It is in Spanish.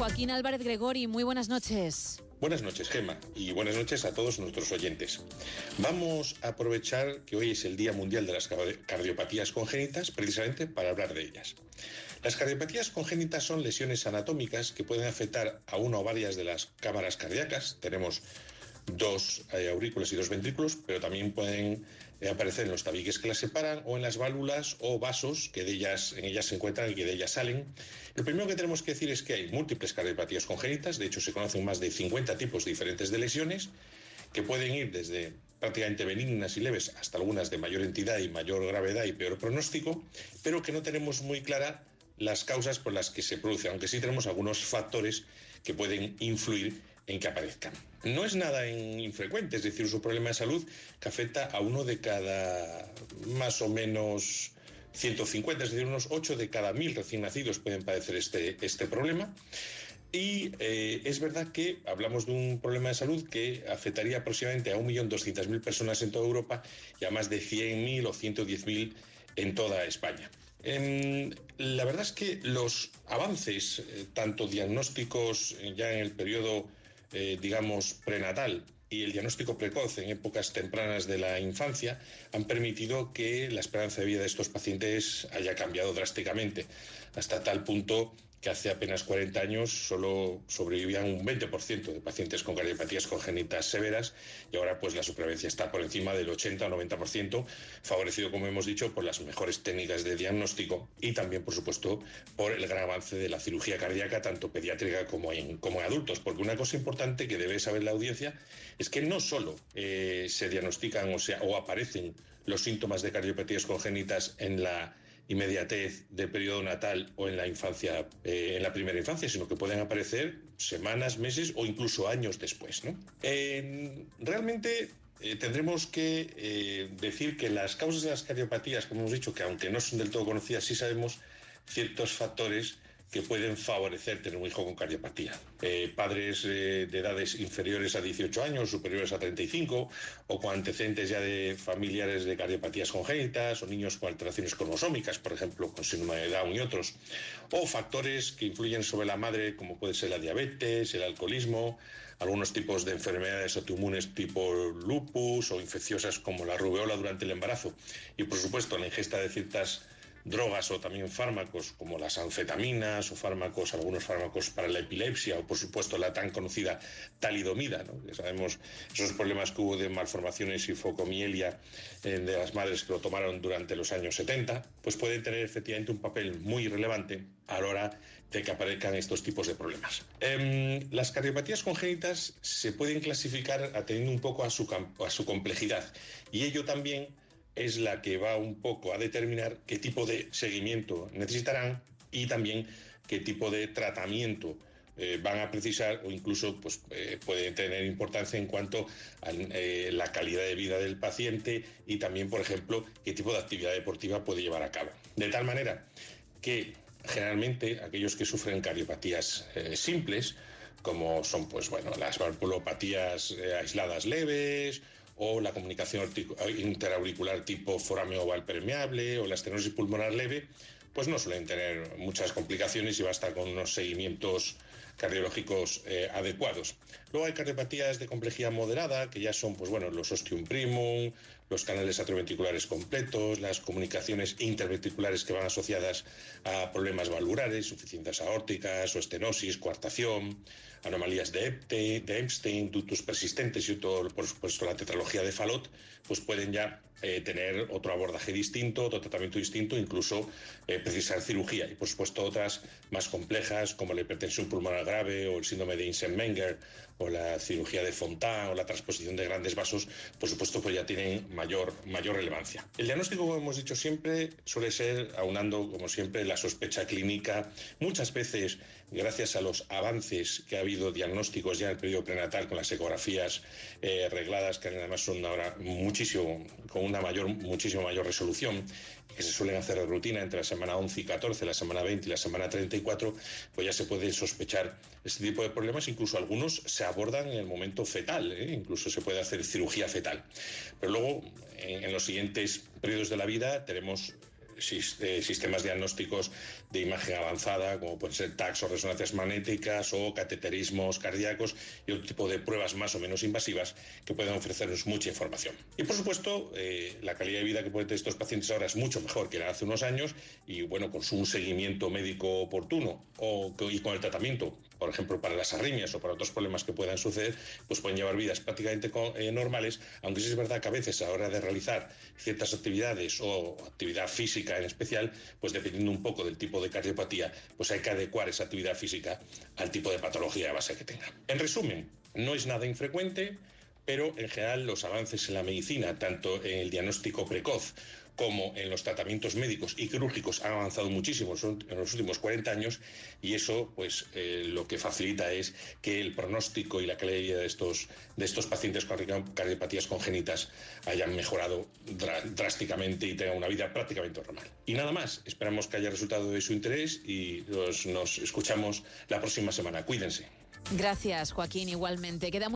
Joaquín Álvarez Gregori, muy buenas noches. Buenas noches, Gema, y buenas noches a todos nuestros oyentes. Vamos a aprovechar que hoy es el Día Mundial de las Cardiopatías Congénitas precisamente para hablar de ellas. Las cardiopatías congénitas son lesiones anatómicas que pueden afectar a una o varias de las cámaras cardíacas. Tenemos dos eh, aurículas y dos ventrículos, pero también pueden eh, aparecer en los tabiques que las separan o en las válvulas o vasos que de ellas, en ellas se encuentran y que de ellas salen. Lo primero que tenemos que decir es que hay múltiples cardiopatías congénitas, de hecho se conocen más de 50 tipos diferentes de lesiones que pueden ir desde prácticamente benignas y leves hasta algunas de mayor entidad y mayor gravedad y peor pronóstico, pero que no tenemos muy clara las causas por las que se produce, aunque sí tenemos algunos factores que pueden influir en que aparezcan. No es nada infrecuente, es decir, es un problema de salud que afecta a uno de cada más o menos 150, es decir, unos 8 de cada 1000 recién nacidos pueden padecer este, este problema. Y eh, es verdad que hablamos de un problema de salud que afectaría aproximadamente a 1.200.000 personas en toda Europa y a más de 100.000 o 110.000 en toda España. Em, la verdad es que los avances, eh, tanto diagnósticos ya en el periodo eh, digamos, prenatal y el diagnóstico precoz en épocas tempranas de la infancia han permitido que la esperanza de vida de estos pacientes haya cambiado drásticamente, hasta tal punto que hace apenas 40 años solo sobrevivían un 20% de pacientes con cardiopatías congénitas severas y ahora pues la supervivencia está por encima del 80 o 90%, favorecido como hemos dicho por las mejores técnicas de diagnóstico y también por supuesto por el gran avance de la cirugía cardíaca tanto pediátrica como en, como en adultos, porque una cosa importante que debe saber la audiencia es que no solo eh, se diagnostican o, sea, o aparecen los síntomas de cardiopatías congénitas en la inmediatez del periodo natal o en la infancia, eh, en la primera infancia, sino que pueden aparecer semanas, meses o incluso años después. realmente eh, tendremos que eh, decir que las causas de las cardiopatías, como hemos dicho, que aunque no son del todo conocidas, sí sabemos ciertos factores que pueden favorecer tener un hijo con cardiopatía. Eh, padres eh, de edades inferiores a 18 años, superiores a 35, o con antecedentes ya de familiares de cardiopatías congénitas, o niños con alteraciones cromosómicas, por ejemplo, con síndrome de Down y otros, o factores que influyen sobre la madre, como puede ser la diabetes, el alcoholismo, algunos tipos de enfermedades autoinmunes tipo lupus o infecciosas como la rubeola durante el embarazo, y por supuesto la ingesta de ciertas drogas o también fármacos como las anfetaminas o fármacos, algunos fármacos para la epilepsia o por supuesto la tan conocida talidomida, ¿no? sabemos esos problemas que hubo de malformaciones y focomielia eh, de las madres que lo tomaron durante los años 70, pues pueden tener efectivamente un papel muy relevante a la hora de que aparezcan estos tipos de problemas. Em, las cardiopatías congénitas se pueden clasificar atendiendo un poco a su, a su complejidad y ello también es la que va un poco a determinar qué tipo de seguimiento necesitarán y también qué tipo de tratamiento eh, van a precisar o incluso pues, eh, puede tener importancia en cuanto a eh, la calidad de vida del paciente y también, por ejemplo, qué tipo de actividad deportiva puede llevar a cabo. De tal manera que generalmente aquellos que sufren cardiopatías simples, como son pues, bueno, las valvulopatías aisladas leves, o la comunicación interauricular tipo forameo oval permeable o la estenosis pulmonar leve, pues no suelen tener muchas complicaciones y basta con unos seguimientos cardiológicos eh, adecuados. Luego hay cardiopatías de complejidad moderada, que ya son pues bueno, los ostium primum, los canales atrioventriculares completos, las comunicaciones interventriculares que van asociadas a problemas valvulares, suficiencias aórticas o estenosis, coartación, anomalías de, Epstein, de Epstein, ductus persistentes y todo, por supuesto la tetralogía de Fallot, pues pueden ya eh, tener otro abordaje distinto, otro tratamiento distinto, incluso eh, precisar cirugía y por supuesto otras más complejas como la hipertensión pulmonar grave o el síndrome de Insen-Menger o la cirugía de Fontan o la transposición de grandes vasos, por supuesto pues ya tienen mayor, mayor relevancia. El diagnóstico, como hemos dicho siempre, suele ser aunando, como siempre, la sospecha clínica, muchas veces gracias a los avances que ha habido diagnósticos ya en el periodo prenatal con las ecografías eh, regladas, que además son ahora muchísimo, con una mayor, muchísimo mayor resolución, que se suelen hacer de rutina entre la semana 11 y 14, la semana 20 y la semana 34, pues ya se puede sospechar este tipo de problemas, incluso algunos se abordan en el momento fetal, ¿eh? incluso se puede hacer cirugía fetal. Pero luego, en, los siguientes periodos de la vida, tenemos sistemas diagnósticos de imagen avanzada, como pueden ser TACs o resonancias magnéticas o cateterismos cardíacos y otro tipo de pruebas más o menos invasivas que pueden ofrecernos mucha información. Y por supuesto, eh, la calidad de vida que pueden tener estos pacientes ahora es mucho mejor que hace unos años y bueno, con su seguimiento médico oportuno y con el tratamiento por ejemplo, para las arritmias o para otros problemas que puedan suceder, pues pueden llevar vidas prácticamente eh, normales, aunque sí es verdad que a veces a la hora de realizar ciertas actividades o actividad física en especial, pues dependiendo un poco del tipo de cardiopatía, pues hay que adecuar esa actividad física al tipo de patología de base que tenga. En resumen, no es nada infrecuente, pero en general los avances en la medicina, tanto en el diagnóstico precoz como en los tratamientos médicos y quirúrgicos han avanzado muchísimo en los últimos 40 años y eso pues eh, lo que facilita es que el pronóstico y la calidad de vida de estos, de estos pacientes con cardiopatías congénitas hayan mejorado drásticamente y tengan una vida prácticamente normal. Y nada más, esperamos que haya resultado de su interés y nos escuchamos la próxima semana. Cuídense. Gracias, Joaquín, igualmente. Queda